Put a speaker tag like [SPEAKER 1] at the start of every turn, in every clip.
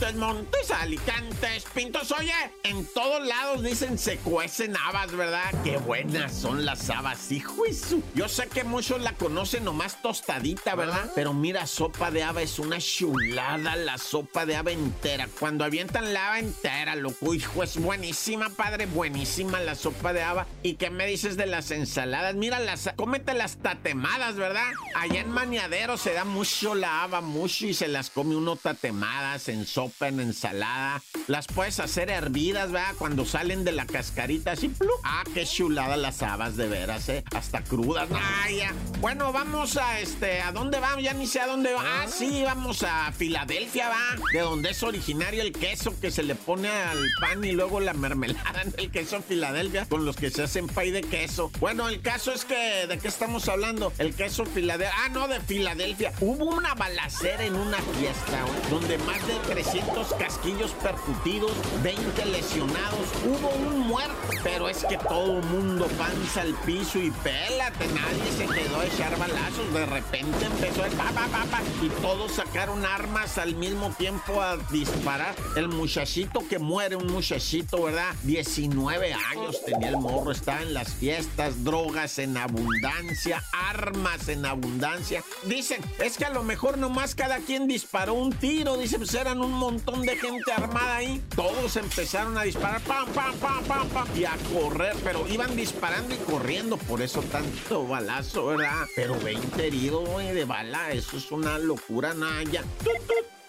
[SPEAKER 1] Montes, Montes, Alicantes, Pintos. Oye, en todos lados dicen se cuecen habas, ¿verdad? Qué buenas son las habas, hijo y su. Yo sé que muchos la conocen nomás tostadita, ¿verdad? Pero mira, sopa de haba es una chulada, la sopa de haba entera. Cuando avientan la haba entera, loco, hijo, es buenísima, padre, buenísima la sopa de haba. ¿Y qué me dices de las ensaladas? Mira, las, cómete las tatemadas, ¿verdad? Allá en Maniadero se da mucho la haba, mucho, y se las come uno tatemadas en sopa, en ensalada. Las puedes hacer hervidas, ¿verdad? Cuando salen de la cascarita así, ¡plup! Ah, qué chulada las habas, de veras, ¿eh? Hasta crudas. Ah, ya. Bueno, vamos a este, ¿a dónde vamos? Ya ni sé a dónde va. Ah, sí, vamos a Filadelfia, va. De donde es originario el queso que se le pone al pan y luego la mermelada en el queso Filadelfia con los que se hacen pay de queso. Bueno, el caso es que, ¿de qué estamos hablando? El queso Filadelfia. Ah, no, de Filadelfia. Hubo una balacera en una fiesta, donde más de 300 casquillos percutidos, 20 lesionados, hubo un muerto, pero es que todo mundo panza al piso y pélate, nadie se quedó a echar balazos, de repente empezó el pa, pa, pa, y todos sacaron armas al mismo tiempo a disparar. El muchachito que muere, un muchachito, ¿verdad? 19 años tenía el morro, estaba en las fiestas, drogas en abundancia, armas en abundancia. Dicen, es que a lo mejor nomás cada quien disparó un tiro, dicen, pues eran un montón de gente armada ahí. Todos empezaron a disparar, pam, pam, pam, pam, pam, y a correr, pero iban disparando y corriendo, por eso tanto balazo, ¿verdad? Pero 20 heridos, de bala, eso es una locura, Naya. Tut, tut.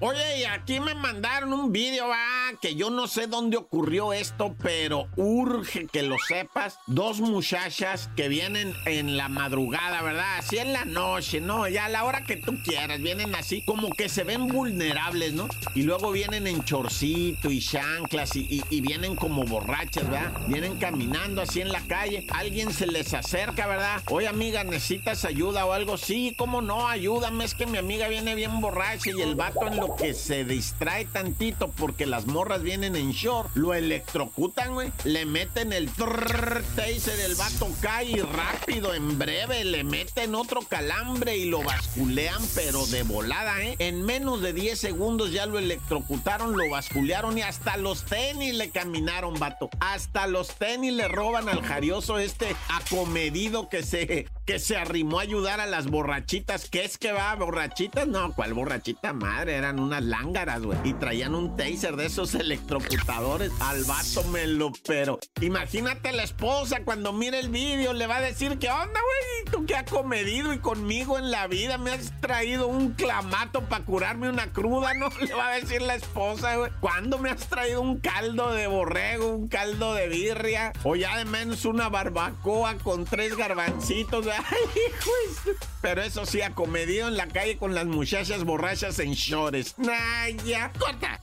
[SPEAKER 1] Oye, y aquí me mandaron un vídeo, va, que yo no sé dónde ocurrió esto, pero urge que lo sepas. Dos muchachas que vienen en la madrugada, ¿verdad? Así en la noche, ¿no? Ya a la hora que tú quieras, vienen así como que se ven vulnerables, ¿no? Y luego vienen en chorcito y chanclas y, y- y vienen como borrachas, ¿verdad? Vienen caminando así en la calle. Alguien se les acerca, ¿verdad? Oye, amiga, ¿necesitas ayuda o algo? Sí, ¿cómo no? Ayúdame, es que mi amiga viene bien borracha y el vato en lo que se distrae tantito porque las morras vienen en short, lo electrocutan, güey. Le meten el trrr, taser, el vato cae y rápido, en breve, le meten otro calambre y lo basculean, pero de volada, ¿eh? En menos de 10 segundos ya lo electrocutaron, lo basculearon y hasta los tenis le caminaron, vato. Hasta los tenis le roban al jarioso este acomedido que se, que se arrimó a ayudar a las borrachitas. ¿Qué es que va? ¿Borrachitas? No, ¿cuál borrachita madre? Eran unas lángaras, güey. Y traían un taser de esos electrocutadores. Al vato me lo pero. Imagínate la esposa cuando mire el vídeo, le va a decir, ¿qué onda, güey? ¿Tú qué has comedido y conmigo en la vida? Me has traído un clamato para curarme una cruda, ¿no? Le va a decir la esposa, güey. ¿Cuándo me has traído un caldo de borrego, un caldo de birria? O ya de menos una barbacoa con tres garbancitos. Ay, hijo Pero eso sí, acomedido en la calle con las muchachas borrachas en shorts. Nah, ya, corta.